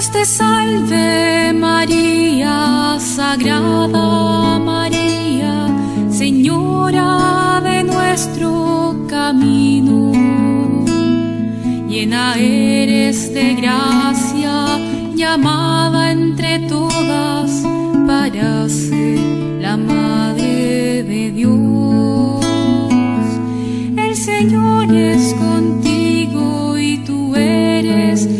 Dios te salve María, Sagrada María, Señora de nuestro camino. Llena eres de gracia, llamada entre todas para ser la Madre de Dios. El Señor es contigo y tú eres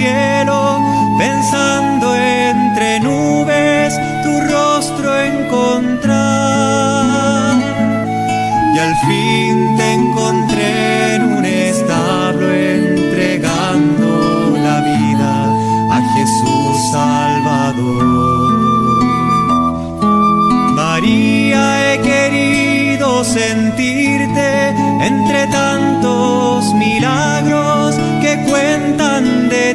Cielo, pensando entre nubes tu rostro encontrar. Y al fin te encontré en un establo entregando la vida a Jesús Salvador. María, he querido sentirte entre tantos milagros que cuentan de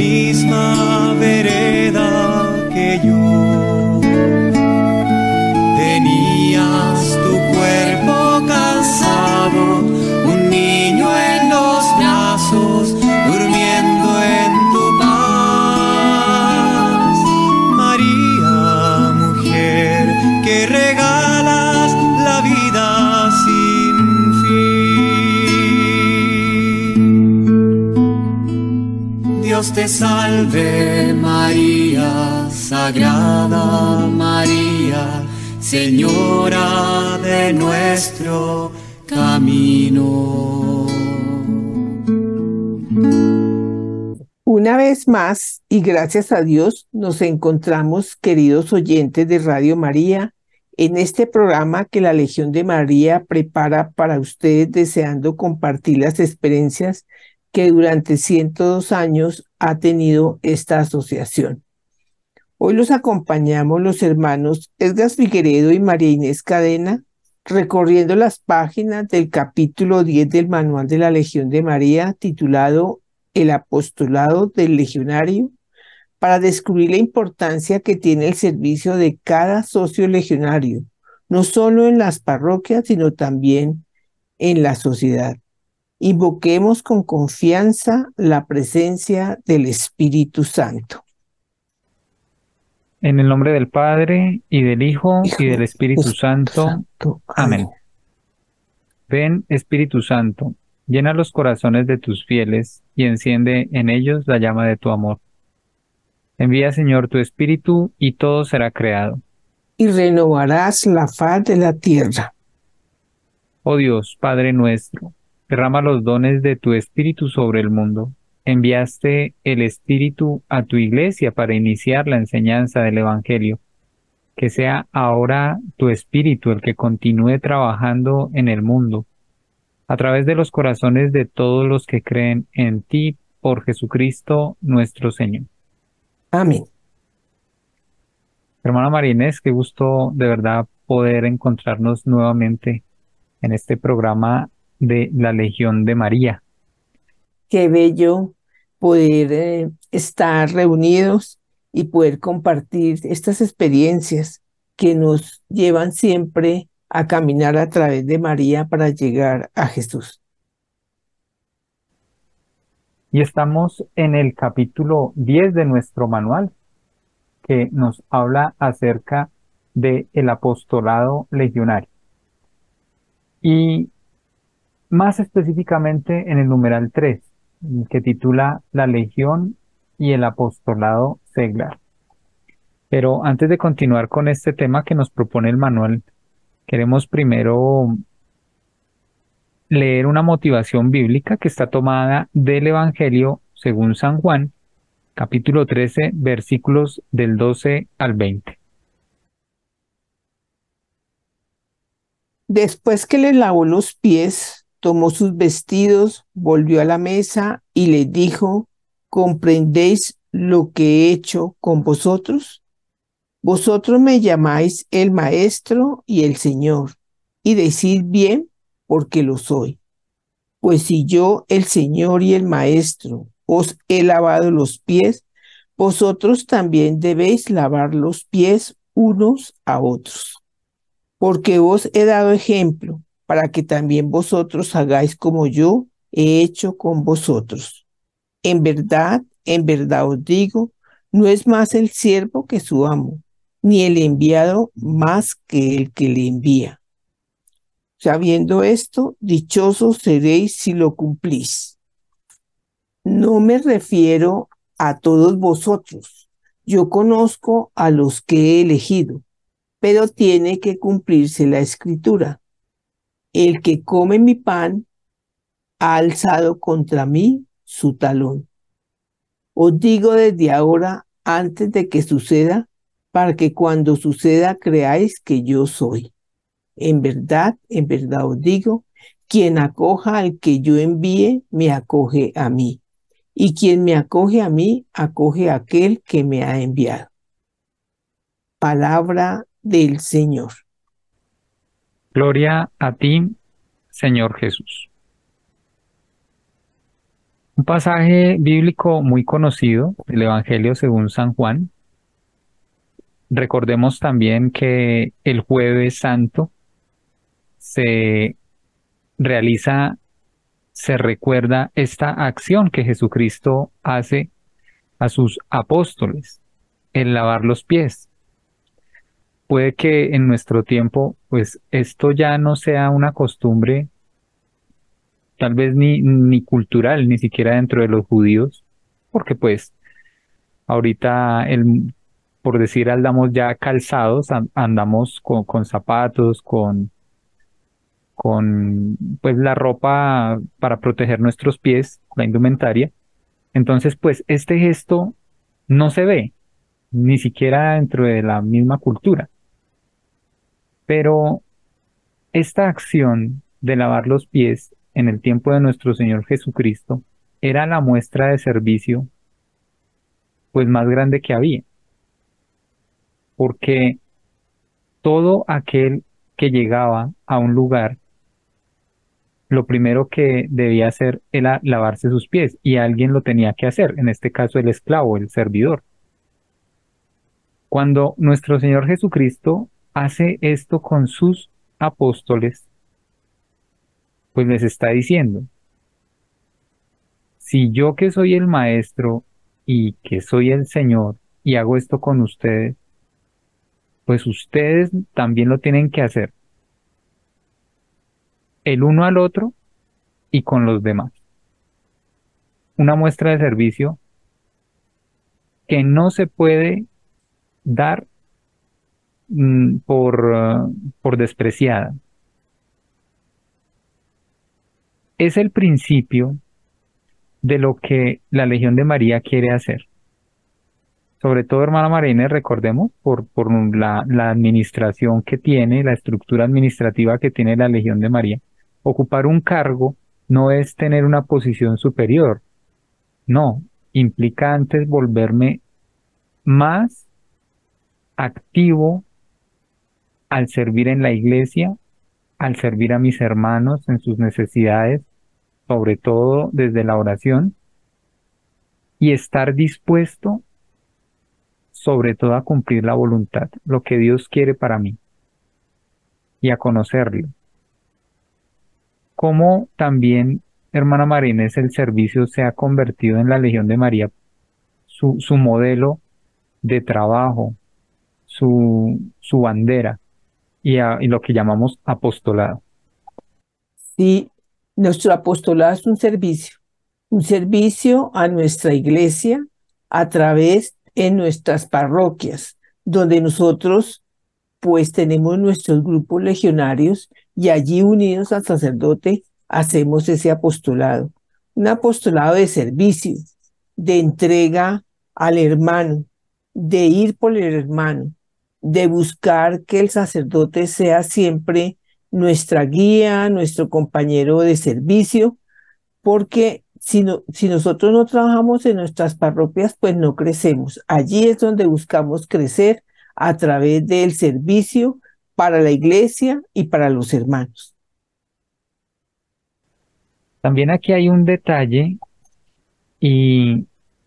En la Te salve María, Sagrada María, Señora de nuestro camino. Una vez más, y gracias a Dios, nos encontramos, queridos oyentes de Radio María, en este programa que la Legión de María prepara para ustedes deseando compartir las experiencias que durante 102 años ha tenido esta asociación. Hoy los acompañamos los hermanos Edgar Figueredo y María Inés Cadena recorriendo las páginas del capítulo 10 del Manual de la Legión de María titulado El apostolado del legionario para descubrir la importancia que tiene el servicio de cada socio legionario, no solo en las parroquias, sino también en la sociedad. Invoquemos con confianza la presencia del Espíritu Santo. En el nombre del Padre, y del Hijo, y del Espíritu Santo. Amén. Ven, Espíritu Santo, llena los corazones de tus fieles y enciende en ellos la llama de tu amor. Envía, Señor, tu Espíritu y todo será creado. Y renovarás la faz de la tierra. Oh Dios, Padre nuestro, derrama los dones de tu Espíritu sobre el mundo. Enviaste el Espíritu a tu iglesia para iniciar la enseñanza del Evangelio. Que sea ahora tu Espíritu el que continúe trabajando en el mundo, a través de los corazones de todos los que creen en ti por Jesucristo nuestro Señor. Amén. Hermana Marínez, qué gusto de verdad poder encontrarnos nuevamente en este programa de la Legión de María. Qué bello poder eh, estar reunidos y poder compartir estas experiencias que nos llevan siempre a caminar a través de María para llegar a Jesús. Y estamos en el capítulo 10 de nuestro manual, que nos habla acerca del el apostolado legionario. Y más específicamente en el numeral 3, que titula La Legión y el Apostolado Seglar. Pero antes de continuar con este tema que nos propone el manual, queremos primero leer una motivación bíblica que está tomada del Evangelio según San Juan, capítulo 13, versículos del 12 al 20. Después que le lavó los pies, tomó sus vestidos, volvió a la mesa y le dijo, ¿comprendéis lo que he hecho con vosotros? Vosotros me llamáis el Maestro y el Señor, y decid bien porque lo soy. Pues si yo, el Señor y el Maestro, os he lavado los pies, vosotros también debéis lavar los pies unos a otros. Porque os he dado ejemplo para que también vosotros hagáis como yo he hecho con vosotros. En verdad, en verdad os digo, no es más el siervo que su amo, ni el enviado más que el que le envía. Sabiendo esto, dichosos seréis si lo cumplís. No me refiero a todos vosotros. Yo conozco a los que he elegido, pero tiene que cumplirse la escritura. El que come mi pan ha alzado contra mí su talón. Os digo desde ahora, antes de que suceda, para que cuando suceda creáis que yo soy. En verdad, en verdad os digo, quien acoja al que yo envíe, me acoge a mí. Y quien me acoge a mí, acoge a aquel que me ha enviado. Palabra del Señor. Gloria a ti, Señor Jesús. Un pasaje bíblico muy conocido, el Evangelio según San Juan. Recordemos también que el jueves santo se realiza, se recuerda esta acción que Jesucristo hace a sus apóstoles, el lavar los pies. Puede que en nuestro tiempo, pues esto ya no sea una costumbre, tal vez ni, ni cultural, ni siquiera dentro de los judíos, porque pues ahorita el, por decir, andamos ya calzados, andamos con, con zapatos, con, con pues la ropa para proteger nuestros pies, la indumentaria. Entonces, pues este gesto no se ve, ni siquiera dentro de la misma cultura. Pero esta acción de lavar los pies en el tiempo de nuestro Señor Jesucristo era la muestra de servicio pues más grande que había. porque todo aquel que llegaba a un lugar, lo primero que debía hacer era lavarse sus pies y alguien lo tenía que hacer, en este caso el esclavo, el servidor. Cuando nuestro Señor Jesucristo hace esto con sus apóstoles, pues les está diciendo, si yo que soy el maestro y que soy el Señor y hago esto con ustedes, pues ustedes también lo tienen que hacer. El uno al otro y con los demás. Una muestra de servicio que no se puede dar mm, por, uh, por despreciada. Es el principio de lo que la Legión de María quiere hacer. Sobre todo, hermana Marina, recordemos, por, por la, la administración que tiene, la estructura administrativa que tiene la Legión de María, ocupar un cargo no es tener una posición superior. No, implica antes volverme más activo al servir en la iglesia, al servir a mis hermanos en sus necesidades, sobre todo desde la oración, y estar dispuesto sobre todo a cumplir la voluntad, lo que Dios quiere para mí, y a conocerlo. Como también, hermana Marines, el servicio se ha convertido en la Legión de María, su, su modelo de trabajo, su, su bandera y, y lo que llamamos apostolado. Sí, nuestro apostolado es un servicio, un servicio a nuestra iglesia a través de nuestras parroquias, donde nosotros pues tenemos nuestros grupos legionarios y allí unidos al sacerdote hacemos ese apostolado, un apostolado de servicio, de entrega al hermano, de ir por el hermano, de buscar que el sacerdote sea siempre nuestra guía, nuestro compañero de servicio, porque si, si nosotros no trabajamos en nuestras parroquias, pues no crecemos. Allí es donde buscamos crecer a través del servicio para la iglesia y para los hermanos. También aquí hay un detalle y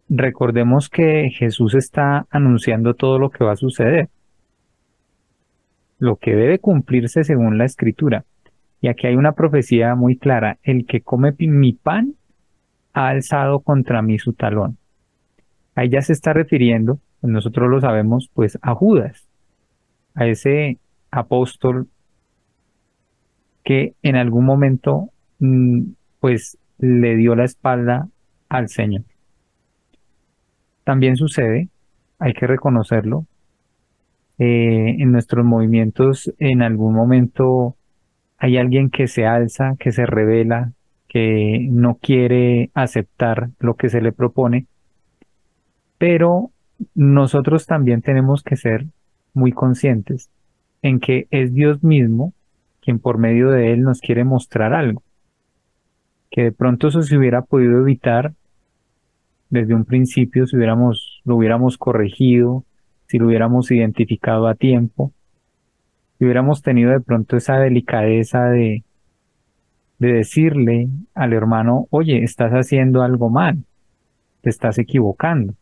recordemos que Jesús está anunciando todo lo que va a suceder, lo que debe cumplirse según la escritura. Y aquí hay una profecía muy clara, el que come mi pan ha alzado contra mí su talón. Ahí ya se está refiriendo, pues nosotros lo sabemos, pues a Judas, a ese apóstol que en algún momento mm, pues le dio la espalda al Señor. También sucede, hay que reconocerlo, eh, en nuestros movimientos en algún momento hay alguien que se alza, que se revela, que no quiere aceptar lo que se le propone, pero nosotros también tenemos que ser muy conscientes en que es Dios mismo quien por medio de él nos quiere mostrar algo, que de pronto eso se hubiera podido evitar desde un principio si hubiéramos, lo hubiéramos corregido, si lo hubiéramos identificado a tiempo, si hubiéramos tenido de pronto esa delicadeza de, de decirle al hermano, oye, estás haciendo algo mal, te estás equivocando.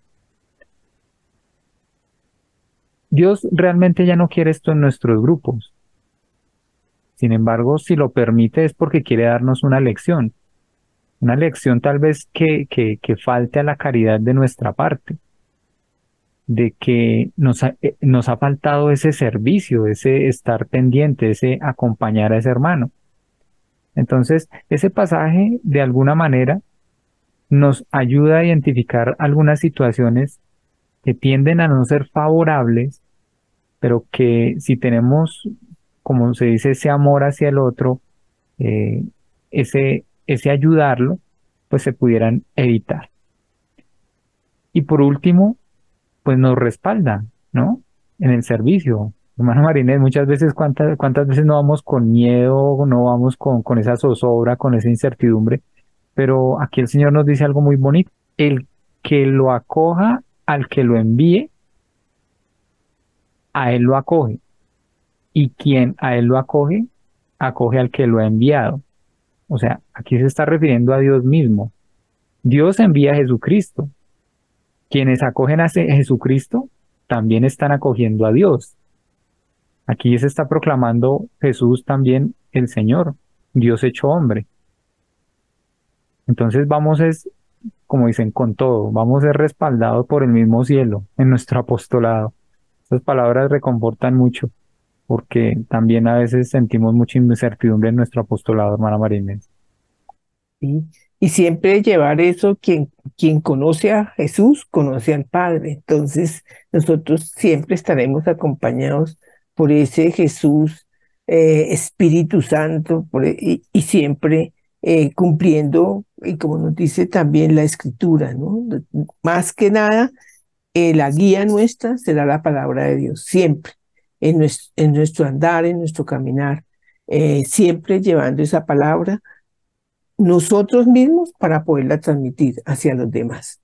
Dios realmente ya no quiere esto en nuestros grupos. Sin embargo, si lo permite es porque quiere darnos una lección una lección tal vez que, que, que falte a la caridad de nuestra parte, de que nos ha, eh, nos ha faltado ese servicio, ese estar pendiente, ese acompañar a ese hermano. Entonces, ese pasaje de alguna manera nos ayuda a identificar algunas situaciones que tienden a no ser favorables, pero que si tenemos, como se dice, ese amor hacia el otro, eh, ese, ese ayudarlo, pues se pudieran evitar. Y por último, pues nos respalda, ¿no? En el servicio. Hermano Marinés, muchas veces, ¿cuántas, cuántas veces no vamos con miedo, no vamos con, con esa zozobra, con esa incertidumbre? Pero aquí el Señor nos dice algo muy bonito. El que lo acoja al que lo envíe, a él lo acoge. Y quien a él lo acoge, acoge al que lo ha enviado. O sea, aquí se está refiriendo a Dios mismo. Dios envía a Jesucristo. Quienes acogen a Jesucristo también están acogiendo a Dios. Aquí se está proclamando Jesús también el Señor, Dios hecho hombre. Entonces vamos es, como dicen, con todo, vamos a ser respaldados por el mismo cielo en nuestro apostolado. Estas palabras reconfortan mucho, porque también a veces sentimos mucha incertidumbre en nuestro apostolado, hermana Marínez. Y siempre llevar eso, quien, quien conoce a Jesús, conoce al Padre. Entonces, nosotros siempre estaremos acompañados por ese Jesús eh, Espíritu Santo e, y, siempre eh, cumpliendo, y como nos dice también la Escritura, ¿no? Más que nada, eh, la guía nuestra será la palabra de Dios, siempre, en nuestro, en nuestro andar, en nuestro caminar, siempre llevando esa palabra nosotros mismos para poderla transmitir hacia los demás.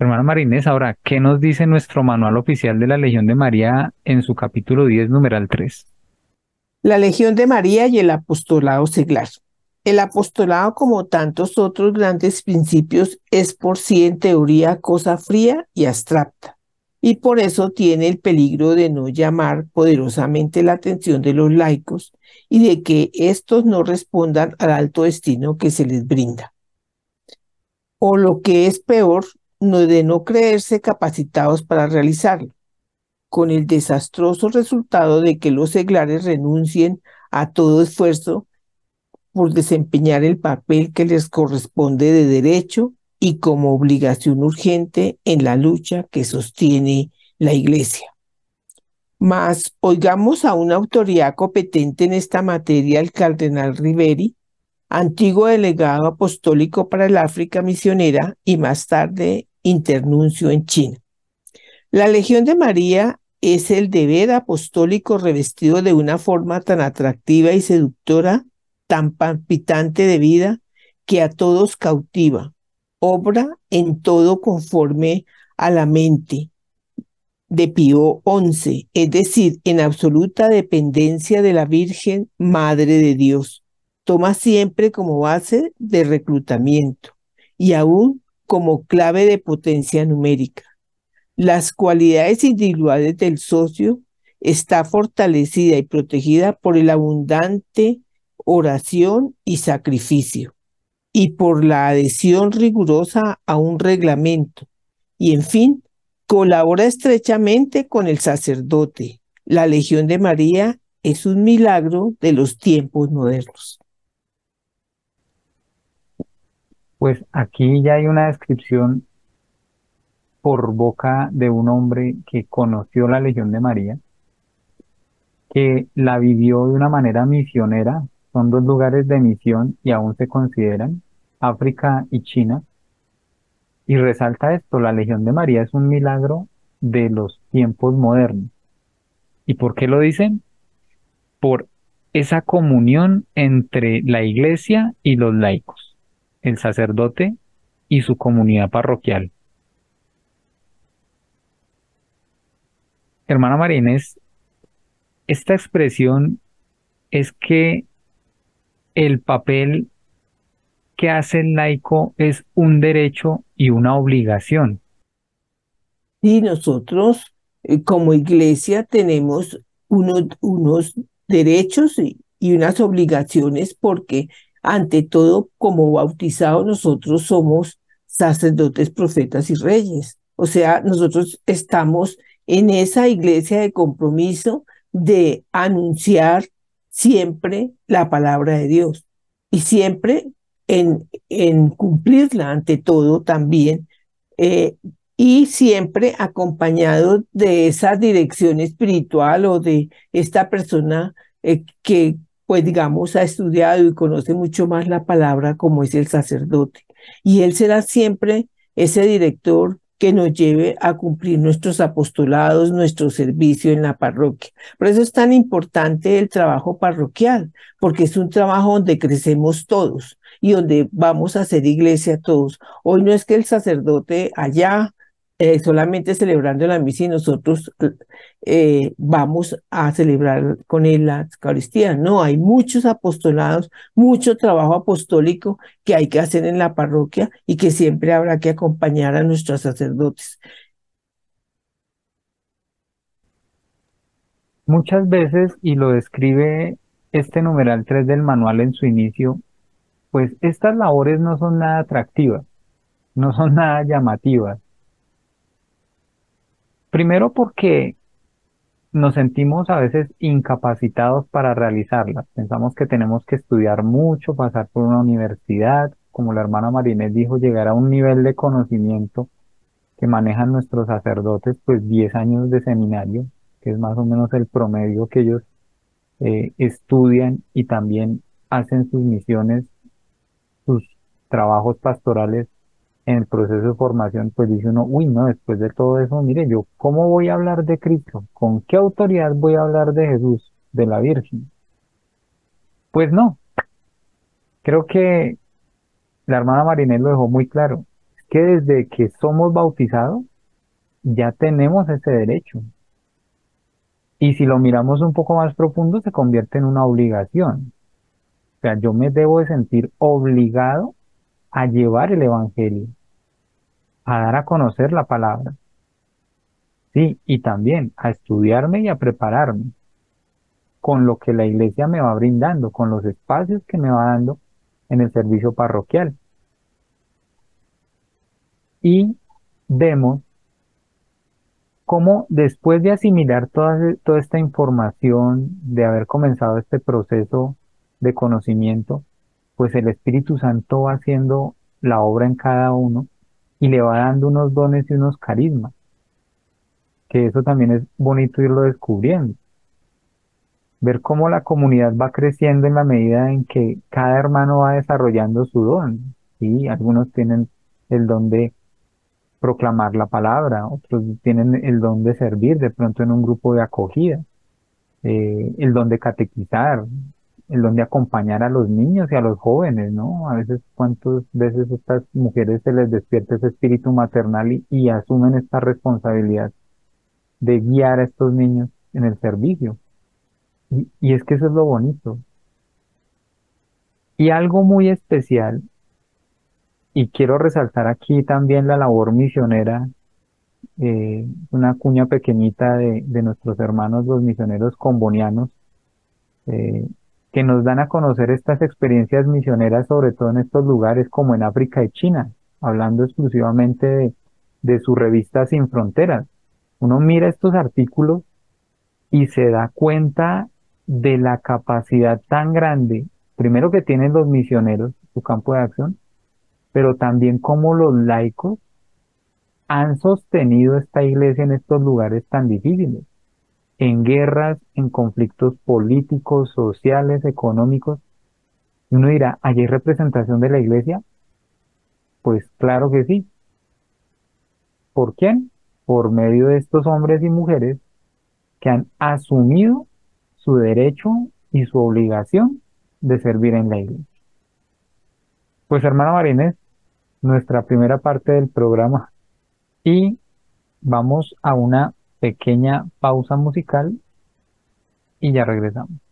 Hermana Marinés, ahora, ¿qué nos dice nuestro manual oficial de la Legión de María en su capítulo 10, numeral 3? La Legión de María y el apostolado seglar. El apostolado, como tantos otros grandes principios, es por sí en teoría cosa fría y abstracta y por eso tiene el peligro de no llamar poderosamente la atención de los laicos y de que éstos no respondan al alto destino que se les brinda. O lo que es peor, no de no creerse capacitados para realizarlo, con el desastroso resultado de que los seglares renuncien a todo esfuerzo por desempeñar el papel que les corresponde de derecho y como obligación urgente en la lucha que sostiene la Iglesia. Mas oigamos a una autoridad competente en esta materia, el cardenal Riveri, antiguo delegado apostólico para el África misionera y más tarde internuncio en China. La Legión de María es el deber apostólico revestido de una forma tan atractiva y seductora, tan palpitante de vida, que a todos cautiva, obra en todo conforme a la mente de Pío XI, es decir, en absoluta dependencia de la Virgen Madre de Dios. Toma siempre como base de reclutamiento y aún como clave de potencia numérica. Las cualidades individuales del socio está fortalecida y protegida por el abundante oración y sacrificio y por la adhesión rigurosa a un reglamento. Y en fin, colabora estrechamente con el sacerdote. La Legión de María es un milagro de los tiempos modernos. Pues aquí ya hay una descripción por boca de un hombre que conoció la Legión de María, que la vivió de una manera misionera, son dos lugares de misión y aún se consideran, África y China. Y resalta esto, la Legión de María es un milagro de los tiempos modernos. ¿Y por qué lo dicen? Por esa comunión entre la iglesia y los laicos, el sacerdote y su comunidad parroquial. Hermana Marínez, esta expresión es que el papel que hace el laico es un derecho y una obligación. Y nosotros eh, como iglesia tenemos unos, unos derechos y, y unas obligaciones porque ante todo como bautizados nosotros somos sacerdotes, profetas y reyes. O sea, nosotros estamos en esa iglesia de compromiso de anunciar siempre la palabra de Dios y siempre en, cumplirla ante todo también eh, y siempre acompañado de esa dirección espiritual o de esta persona eh, que pues digamos ha estudiado y conoce mucho más la palabra como es el sacerdote y él será siempre ese director que nos lleve a cumplir nuestros apostolados, nuestro servicio en la parroquia. Por eso es tan importante el trabajo parroquial, porque es un trabajo donde crecemos todos y donde vamos a hacer iglesia todos. Hoy no es que el sacerdote allá eh, solamente celebrando la misa y nosotros eh, vamos a celebrar con él la Eucaristía. No, hay muchos apostolados, mucho trabajo apostólico que hay que hacer en la parroquia y que siempre habrá que acompañar a nuestros sacerdotes. Muchas veces, y lo describe este numeral 3 del manual en su inicio, pues estas labores no son nada atractivas, no son nada llamativas. Primero porque nos sentimos a veces incapacitados para realizarlas. Pensamos que tenemos que estudiar mucho, pasar por una universidad, como la hermana Marinés dijo, llegar a un nivel de conocimiento que manejan nuestros sacerdotes, pues 10 años de seminario, que es más o menos el promedio que ellos eh, estudian y también hacen sus misiones, trabajos pastorales en el proceso de formación, pues dice uno, uy, no, después de todo eso, mire, yo, ¿cómo voy a hablar de Cristo? ¿Con qué autoridad voy a hablar de Jesús, de la Virgen? Pues no. Creo que la hermana Marinés lo dejó muy claro. Que desde que somos bautizados, ya tenemos ese derecho. Y si lo miramos un poco más profundo, se convierte en una obligación. O sea, yo me debo de sentir obligado a llevar el Evangelio a dar a conocer la palabra. Sí, y también a estudiarme y a prepararme con lo que la iglesia me va brindando, con los espacios que me va dando en el servicio parroquial. Y vemos cómo después de asimilar toda, toda esta información, de haber comenzado este proceso de conocimiento, pues el Espíritu Santo va haciendo la obra en cada uno y le va dando unos dones y unos carismas. Que eso también es bonito irlo descubriendo. Ver cómo la comunidad va creciendo en la medida en que cada hermano va desarrollando su don. y Algunos tienen el don de proclamar la palabra, otros tienen el don de servir de pronto en un grupo de acogida, eh, el don de catequizar, el don de acompañar a los niños y a los jóvenes, ¿no? A veces, cuántas veces estas mujeres se les despierta ese espíritu maternal y, asumen esta responsabilidad de guiar a estos niños en el servicio. Y, y es que eso es lo bonito. Y algo muy especial, y quiero resaltar aquí también la labor misionera, eh, una cuña pequeñita de, de, nuestros hermanos los misioneros combonianos, eh, que nos dan a conocer estas experiencias misioneras, sobre todo en estos lugares como en África y China, hablando exclusivamente de, su revista Sin Fronteras. Uno mira estos artículos y se da cuenta de la capacidad tan grande, primero que tienen los misioneros, su campo de acción, pero también como los laicos han sostenido esta iglesia en estos lugares tan difíciles en guerras, en conflictos políticos, sociales, económicos. Y uno dirá, ¿hay representación de la iglesia? Pues claro que sí. ¿Por quién? Por medio de estos hombres y mujeres que han asumido su derecho y su obligación de servir en la iglesia. Pues hermana Marínez, nuestra primera parte del programa y vamos a una pequeña pausa musical y ya regresamos.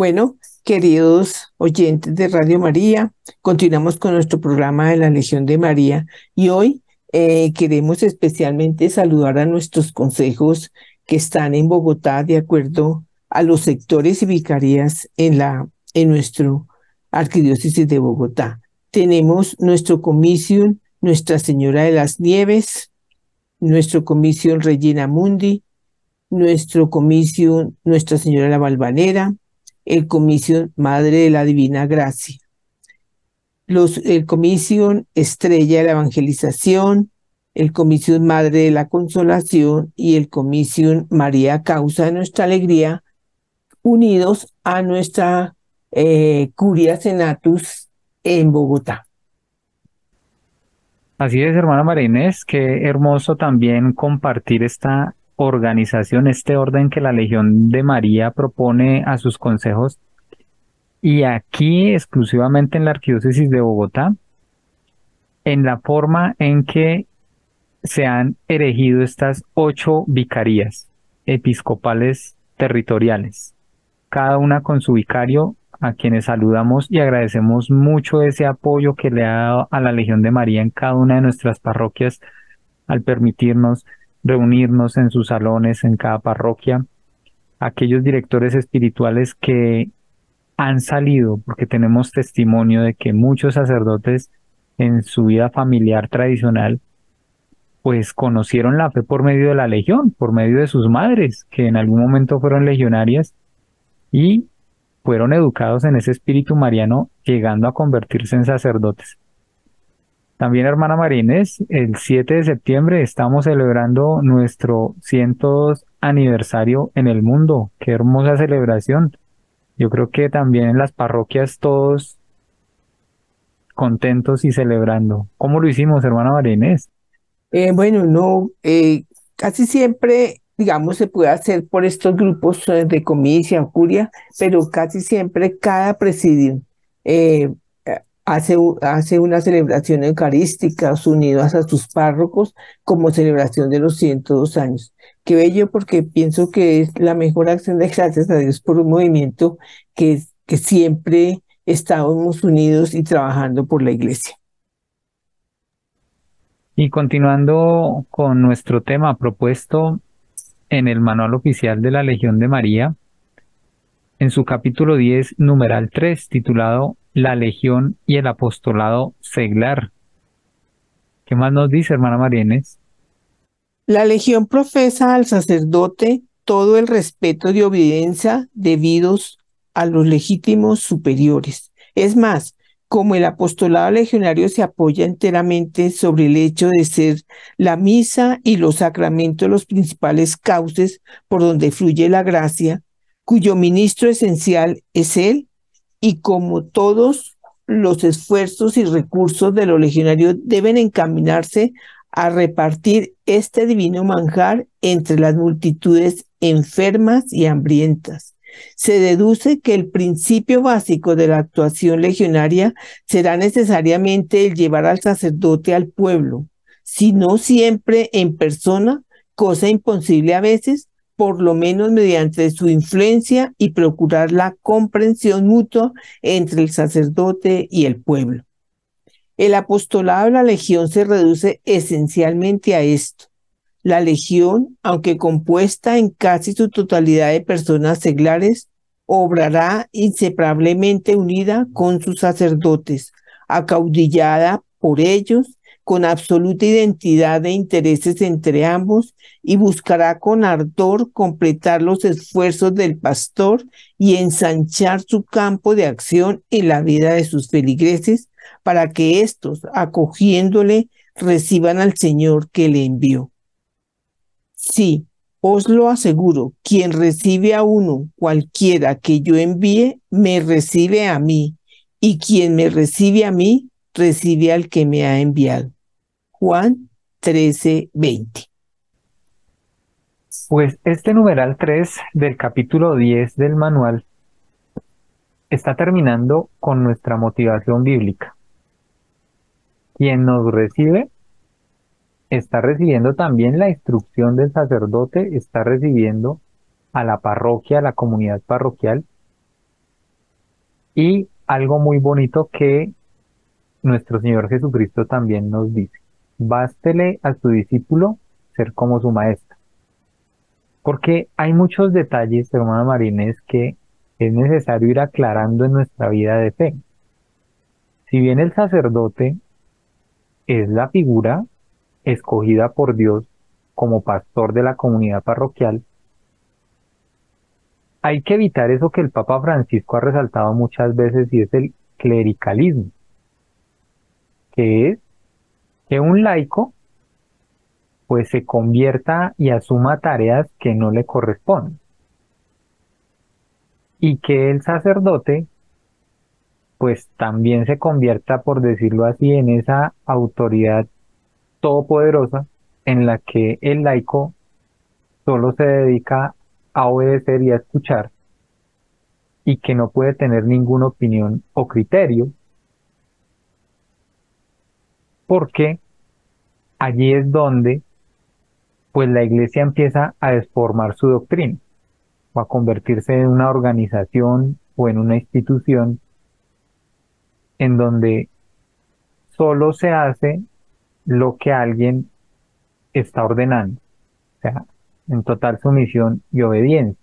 Bueno, queridos oyentes de Radio María, continuamos con nuestro programa de la Legión de María y hoy eh, queremos especialmente saludar a nuestros consejos que están en Bogotá de acuerdo a los sectores y vicarías en, la, en nuestro arquidiócesis de Bogotá. Tenemos nuestro comisión Nuestra Señora de las Nieves, nuestro comisión Regina Mundi, nuestro comisión Nuestra Señora de la Valvanera, el comisión Madre de la Divina Gracia, los, el comisión Estrella de la Evangelización, el comisión Madre de la Consolación y el comisión María Causa de Nuestra Alegría, unidos a nuestra eh, Curia Senatus en Bogotá. Así es, hermana María Inés, qué hermoso también compartir esta organización, este orden que la Legión de María propone a sus consejos. Y aquí, exclusivamente en la Arquidiócesis de Bogotá, en la forma en que se han erigido estas ocho vicarías episcopales territoriales, cada una con su vicario a quienes saludamos y agradecemos mucho ese apoyo que le ha dado a la Legión de María en cada una de nuestras parroquias al permitirnos reunirnos en sus salones en cada parroquia, aquellos directores espirituales que han salido, porque tenemos testimonio de que muchos sacerdotes en su vida familiar tradicional, pues conocieron la fe por medio de la legión, por medio de sus madres, que en algún momento fueron legionarias, y fueron educados en ese espíritu mariano, llegando a convertirse en sacerdotes. También, hermana Marines, el 7 de septiembre estamos celebrando nuestro 102 aniversario en el mundo. Qué hermosa celebración. Yo creo que también en las parroquias todos contentos y celebrando. ¿Cómo lo hicimos, hermana Marines? Eh, bueno, no, eh, casi siempre digamos, se puede hacer por estos grupos eh, de comisia o curia, pero casi siempre cada presidio eh, hace, hace una celebración eucarística unidas a sus párrocos como celebración de los 102 años. Qué bello porque pienso que es la mejor acción de gracias a Dios por un movimiento que, que siempre estábamos unidos y trabajando por la iglesia. Y continuando con nuestro tema propuesto en el Manual Oficial de la Legión de María, en su capítulo 10, numeral 3, titulado La Legión y el Apostolado Seglar. ¿Qué más nos dice, hermana Marienes? La Legión profesa al sacerdote todo el respeto y obediencia debidos a los legítimos superiores. Es más, como el apostolado legionario se apoya enteramente sobre el hecho de ser la misa y los sacramentos los principales cauces por donde fluye la gracia, cuyo ministro esencial es él, y como todos los esfuerzos y recursos de los legionarios deben encaminarse a repartir este divino manjar entre las multitudes enfermas y hambrientas. Se deduce que el principio básico de la actuación legionaria será necesariamente el llevar al sacerdote al pueblo, si no siempre en persona, cosa imposible a veces, por lo menos mediante su influencia y procurar la comprensión mutua entre el sacerdote y el pueblo. El apostolado de la legión se reduce esencialmente a esto la legión, aunque compuesta en casi su totalidad de personas seglares, obrará inseparablemente unida con sus sacerdotes, acaudillada por ellos, con absoluta identidad de intereses entre ambos, y buscará con ardor completar los esfuerzos del pastor y ensanchar su campo de acción en la vida de sus feligreses, para que éstos, acogiéndole, reciban al Señor que le envió. Sí, os lo aseguro, quien recibe a uno, cualquiera que yo envíe, me recibe a mí, y quien me recibe a mí, recibe al que me ha enviado. Juan 13, 20. Pues este numeral 3 del capítulo 10 del manual está terminando con nuestra motivación bíblica. Quien nos recibe está recibiendo también la instrucción del sacerdote, está recibiendo a la parroquia, a la comunidad parroquial, Y algo muy bonito que nuestro Señor Jesucristo también nos dice, bástele a su discípulo ser como su maestro. Porque hay muchos detalles, hermano Marines, que es necesario ir aclarando en nuestra vida de fe. Si bien el sacerdote es la figura escogida por Dios como pastor de la comunidad parroquial, hay que evitar eso que el Papa Francisco ha resaltado muchas veces y es el clericalismo, que es que un laico pues se convierta y asuma tareas que no le corresponden. Y que el sacerdote pues también se convierta, por decirlo así, en esa autoridad todopoderosa en la que el laico solo se dedica a obedecer y a escuchar y que no puede tener ninguna opinión o criterio porque allí es donde pues la iglesia empieza a desformar su doctrina o a convertirse en una organización o en una institución en donde solo se hace lo que alguien está ordenando, o sea, en total sumisión y obediencia.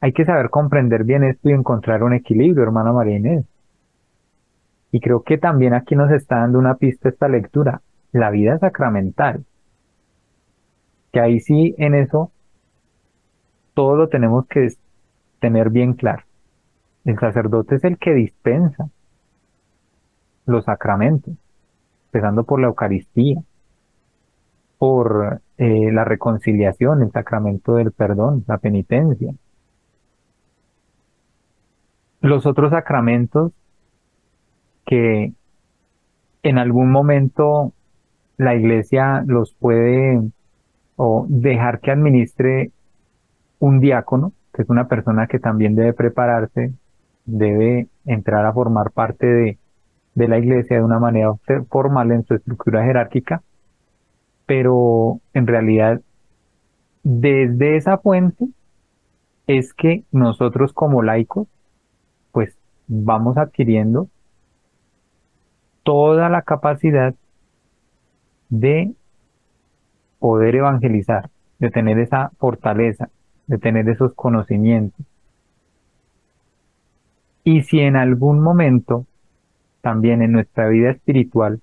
Hay que saber comprender bien esto y encontrar un equilibrio, hermana María Inés. Y creo que también aquí nos está dando una pista esta lectura, la vida sacramental. Que ahí sí, en eso, todo lo tenemos que tener bien claro. El sacerdote es el que dispensa los sacramentos, empezando por la Eucaristía, por eh, la reconciliación, el sacramento del perdón, la penitencia. Los otros sacramentos que en algún momento la iglesia los puede o dejar que administre un diácono, que es una persona que también debe prepararse, debe entrar a formar parte de, de la iglesia de una manera formal en su estructura jerárquica, pero en realidad desde esa fuente es que nosotros como laicos pues vamos adquiriendo toda la capacidad de poder evangelizar, de tener esa fortaleza, de tener esos conocimientos. Y si en algún momento, también en nuestra vida espiritual,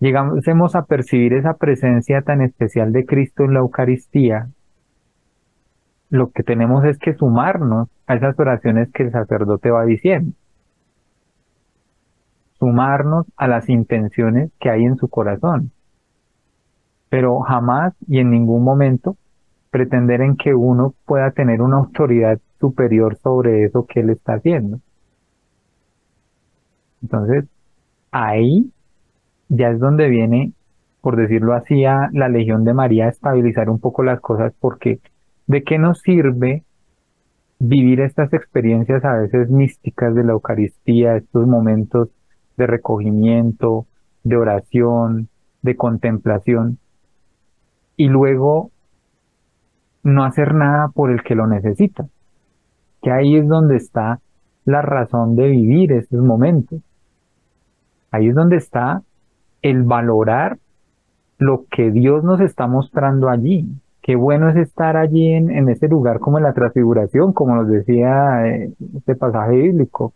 llegamos a percibir esa presencia tan especial de Cristo en la Eucaristía, lo que tenemos es que sumarnos a esas oraciones que el sacerdote va diciendo. Sumarnos a las intenciones que hay en su corazón. Pero jamás y en ningún momento pretender en que uno pueda tener una autoridad superior sobre eso que él está haciendo. Entonces, ahí ya es donde viene, por decirlo así, a la Legión de María a estabilizar un poco las cosas, porque ¿de qué nos sirve vivir estas experiencias a veces místicas de la Eucaristía, estos momentos de recogimiento, de oración, de contemplación, y luego no hacer nada por el que lo necesita? Que ahí es donde está la razón de vivir esos momentos. Ahí es donde está el valorar lo que Dios nos está mostrando allí. Qué bueno es estar allí en, ese lugar como en la transfiguración, como nos decía eh, este pasaje bíblico,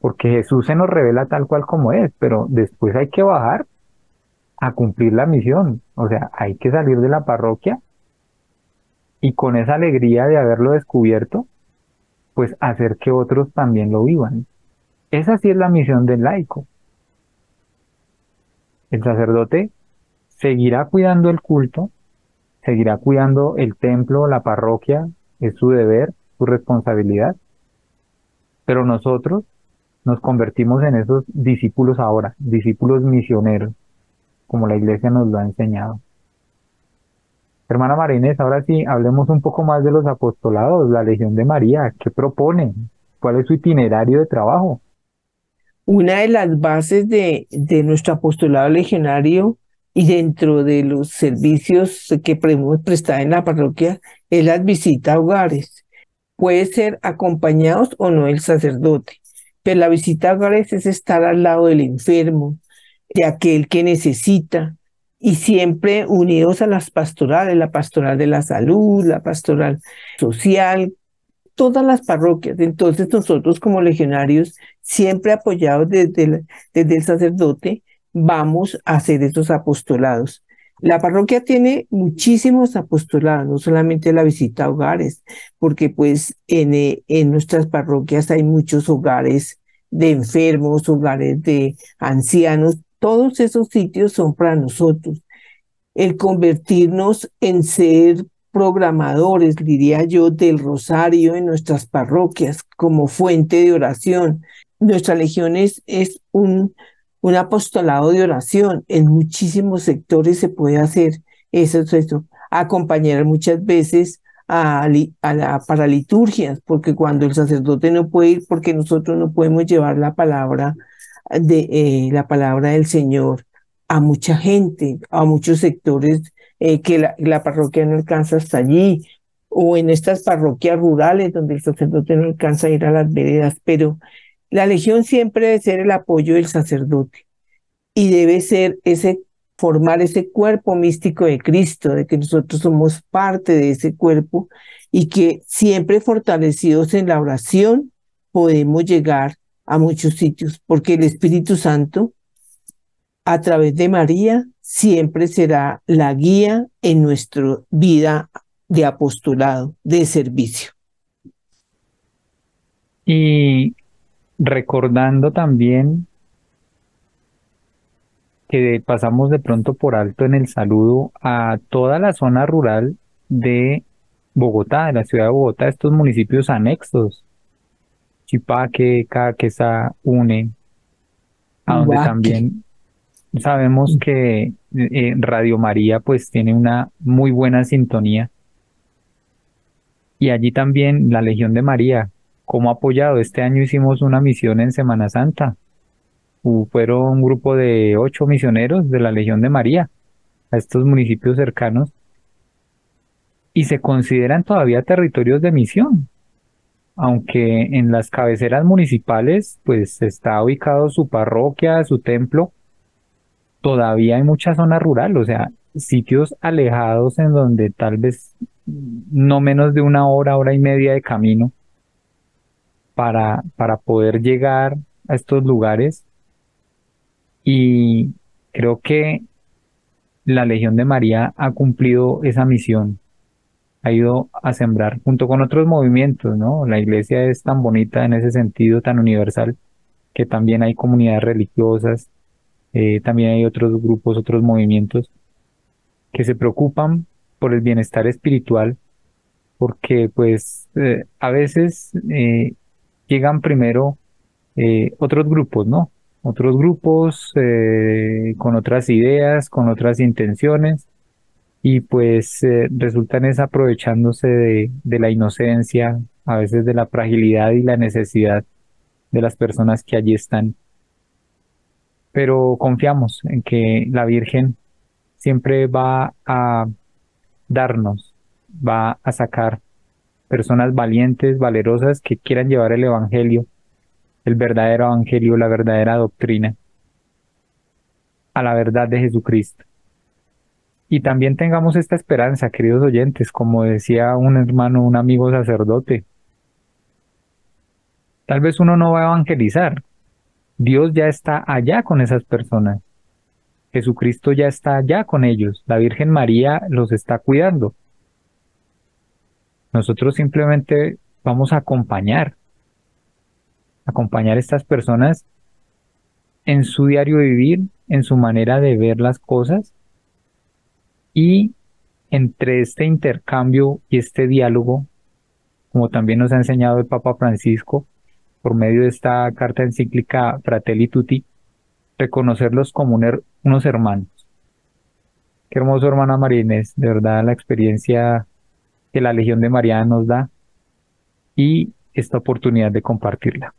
porque Jesús se nos revela tal cual como es, pero después hay que bajar a cumplir la misión, o sea, hay que salir de la parroquia y con esa alegría de haberlo descubierto, pues hacer que otros también lo vivan. Esa sí es la misión del laico, el sacerdote seguirá cuidando el culto, seguirá cuidando el templo, la parroquia, es su deber, su responsabilidad, pero nosotros nos convertimos en esos discípulos ahora, discípulos misioneros, como la iglesia nos lo ha enseñado. Hermana Marínez, ahora sí, hablemos un poco más de los apostolados, la Legión de María, ¿qué propone? ¿Cuál es su itinerario de trabajo? una de las bases de, de nuestro apostolado legionario y dentro de los servicios que podemos prestar en la parroquia es las visitas a hogares. puede ser acompañados o no el sacerdote. Pero la visita a es estar al lado del enfermo, de aquel que necesita, y siempre unidos a las pastorales, la pastoral de la salud, la pastoral social, todas las parroquias. Entonces nosotros como legionarios, siempre apoyados desde el, desde el sacerdote, vamos a hacer esos apostolados. La parroquia tiene muchísimos apostolados, no solamente la visita a hogares, porque pues en, eh, en nuestras parroquias hay muchos hogares de enfermos, hogares de ancianos, todos esos sitios son para nosotros. El convertirnos en ser programadores, diría yo, del rosario en nuestras parroquias como fuente de oración. Nuestra legión es, un, un apostolado de oración. En muchísimos sectores se puede hacer eso, eso. Acompañar muchas veces a, la, para liturgias, porque cuando el sacerdote no puede ir, porque nosotros no podemos llevar la palabra de eh, la palabra del Señor a mucha gente, a muchos sectores eh, que la, parroquia no alcanza hasta allí, o en estas parroquias rurales donde el sacerdote no alcanza a ir a las veredas, pero la legión siempre debe ser el apoyo del sacerdote y debe ser ese formar ese cuerpo místico de Cristo, de que nosotros somos parte de ese cuerpo y que siempre fortalecidos en la oración podemos llegar a muchos sitios, porque el Espíritu Santo a través de María siempre será la guía en nuestra vida de apostolado, de servicio. Y recordando también que pasamos de pronto por alto en el saludo a toda la zona rural de Bogotá, de la ciudad de Bogotá, estos municipios anexos, Chipaque, Caquesa, Une, a donde también Sabemos que eh, Radio María pues tiene una muy buena sintonía. Y allí también la Legión de María, como apoyado. Este año hicimos una misión en Semana Santa. fueron un grupo de ocho misioneros de la Legión de María a estos municipios cercanos y se consideran todavía territorios de misión, aunque en las cabeceras municipales pues está ubicado su parroquia, su templo, todavía hay mucha zona rural, o sea, sitios alejados en donde tal vez no menos de una hora, hora y media de camino para, para poder llegar a estos lugares. Y creo que la Legión de María ha cumplido esa misión, ha ido a sembrar junto con otros movimientos, ¿no? La iglesia es tan bonita en ese sentido, tan universal, que también hay comunidades religiosas, eh, también hay otros grupos, otros movimientos que se preocupan por el bienestar espiritual, porque pues eh, a veces eh, llegan primero otros grupos, ¿no? Otros grupos con otras ideas, con otras intenciones, y pues resultan es aprovechándose de, de la inocencia, a veces de la fragilidad y la necesidad de las personas que allí están pero confiamos en que la Virgen siempre va a darnos, va a sacar personas valientes, valerosas que quieran llevar el Evangelio, el verdadero Evangelio, la verdadera doctrina, a la verdad de Jesucristo. Y también tengamos esta esperanza, queridos oyentes, como decía un hermano, un amigo sacerdote. Tal vez uno no va a evangelizar, Dios ya está allá con esas personas. Jesucristo ya está allá con ellos. La Virgen María los está cuidando. Nosotros simplemente vamos a acompañar, acompañar a estas personas en su diario vivir, en su manera de ver las cosas y entre este intercambio y este diálogo, como también nos ha enseñado el Papa Francisco, por medio de esta carta encíclica Fratelli Tutti, reconocerlos como unos hermanos. Qué hermoso, hermana María de verdad la experiencia que la Legión de María nos da y esta oportunidad de compartirla.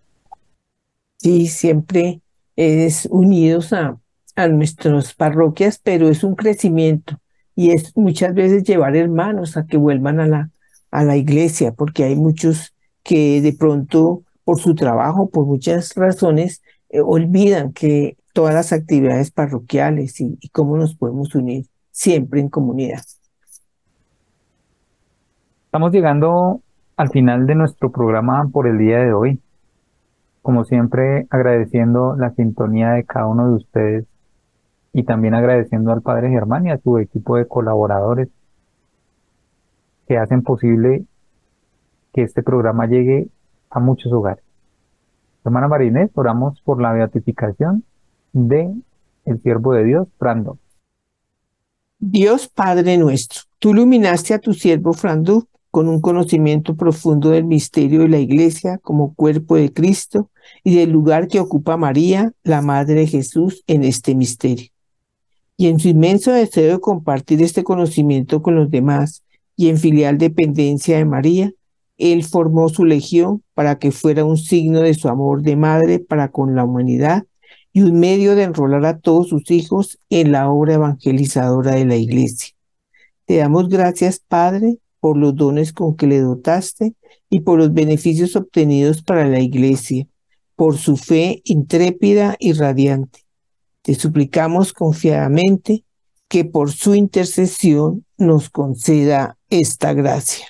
Sí, siempre es unidos a, a nuestras parroquias, pero es un crecimiento y es muchas veces llevar hermanos a que vuelvan a la, a la iglesia, porque hay muchos que de pronto por su trabajo, por muchas razones, eh, olvidan que todas las actividades parroquiales y, y cómo nos podemos unir siempre en comunidad. Estamos llegando al final de nuestro programa por el día de hoy. Como siempre, agradeciendo la sintonía de cada uno de ustedes y también agradeciendo al Padre Germán y a su equipo de colaboradores que hacen posible que este programa llegue a muchos hogares. Hermana Marinés, oramos por la beatificación de el siervo de Dios, Frando. Dios Padre nuestro, tú iluminaste a tu siervo Frando con un conocimiento profundo del misterio de la Iglesia como cuerpo de Cristo y del lugar que ocupa María, la Madre de Jesús, en este misterio. Y en su inmenso deseo de compartir este conocimiento con los demás y en filial dependencia de María, él formó su legión para que fuera un signo de su amor de madre para con la humanidad y un medio de enrolar a todos sus hijos en la obra evangelizadora de la Iglesia. Te damos gracias, Padre, por los dones con que le dotaste y por los beneficios obtenidos para la Iglesia, por su fe intrépida y radiante. Te suplicamos confiadamente que por su intercesión nos conceda esta gracia.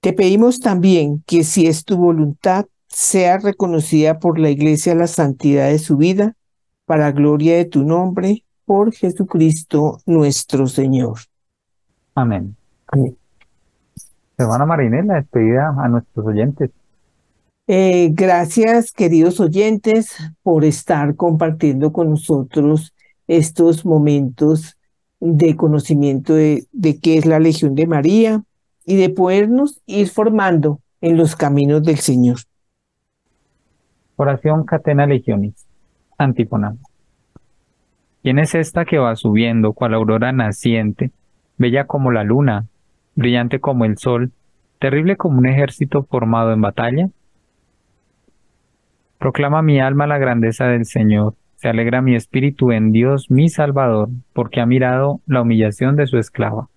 Te pedimos también que si es tu voluntad, sea reconocida por la Iglesia la santidad de su vida, para gloria de tu nombre, por Jesucristo nuestro Señor. Amén. Amén. Hermana Marinela, despedida a nuestros oyentes. Eh, gracias, queridos oyentes, por estar compartiendo con nosotros estos momentos de conocimiento de, de qué es la Legión de María y de podernos ir formando en los caminos del Señor. Oración Catena Legionis. Antífona. ¿Quién es esta que va subiendo cual aurora naciente, bella como la luna, brillante como el sol, terrible como un ejército formado en batalla? Proclama mi alma la grandeza del Señor, se alegra mi espíritu en Dios mi Salvador, porque ha mirado la humillación de su esclava.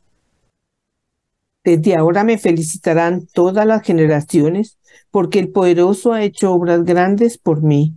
Desde ahora me felicitarán todas las generaciones, porque el poderoso ha hecho obras grandes por mí.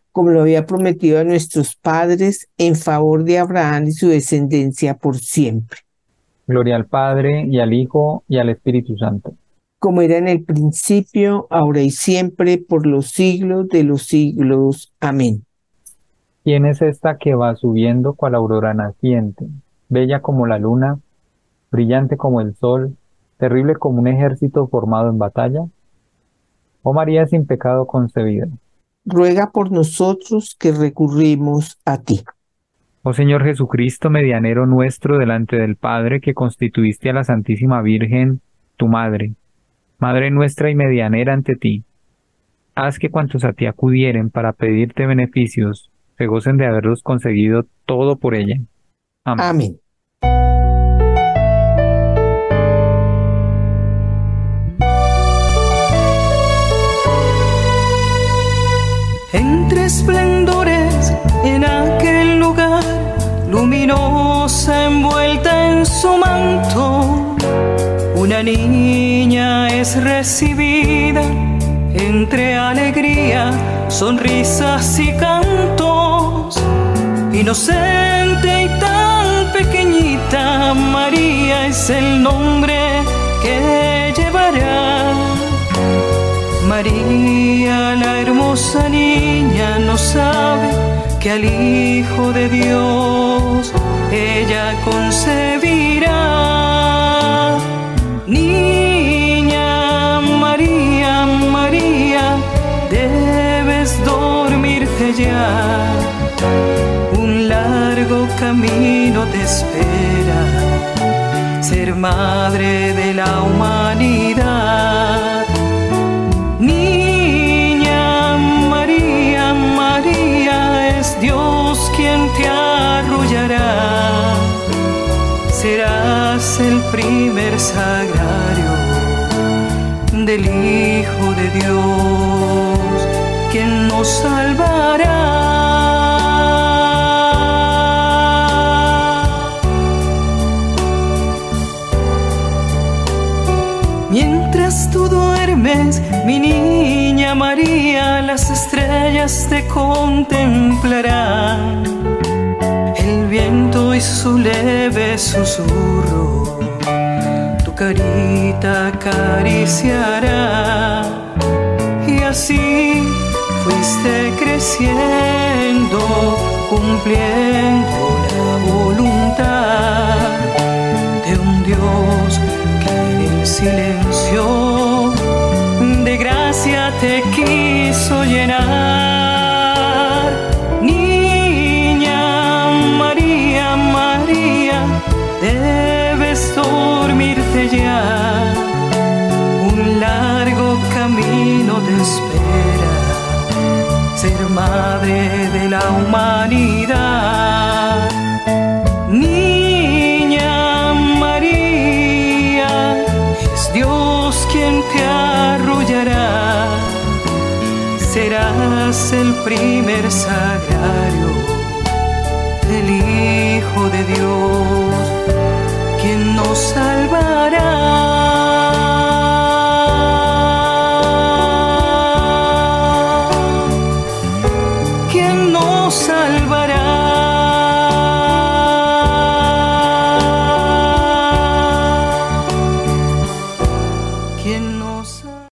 como lo había prometido a nuestros padres, en favor de Abraham y su descendencia por siempre. Gloria al Padre y al Hijo y al Espíritu Santo. Como era en el principio, ahora y siempre, por los siglos de los siglos. Amén. ¿Quién es esta que va subiendo cual aurora naciente, bella como la luna, brillante como el sol, terrible como un ejército formado en batalla? Oh María sin pecado concebida. Ruega por nosotros que recurrimos a ti. Oh Señor Jesucristo, medianero nuestro delante del Padre, que constituiste a la Santísima Virgen, tu Madre, Madre nuestra y medianera ante ti. Haz que cuantos a ti acudieren para pedirte beneficios, se gocen de haberlos conseguido todo por ella. Amén. Amén. Entre esplendores en aquel lugar, luminosa envuelta en su manto, una niña es recibida entre alegría, sonrisas y cantos. Inocente y tan pequeñita, María es el nombre que llevará. María, la hermosa niña, no sabe que al Hijo de Dios ella concebirá. Niña María, María, debes dormirte ya. Un largo camino te espera, ser madre de la humanidad serás el primer sagrario del Hijo de Dios, quien nos salvará. Mientras tú duermes, mi niña María, las estrellas te contemplarán. El viento y su leve susurro, tu carita acariciará. Y así fuiste creciendo, cumpliendo la voluntad de un Dios silencio de gracia te quiso llenar. Un largo camino te espera, ser madre de la humanidad. te arrullará, serás el primer sagrario del Hijo de Dios,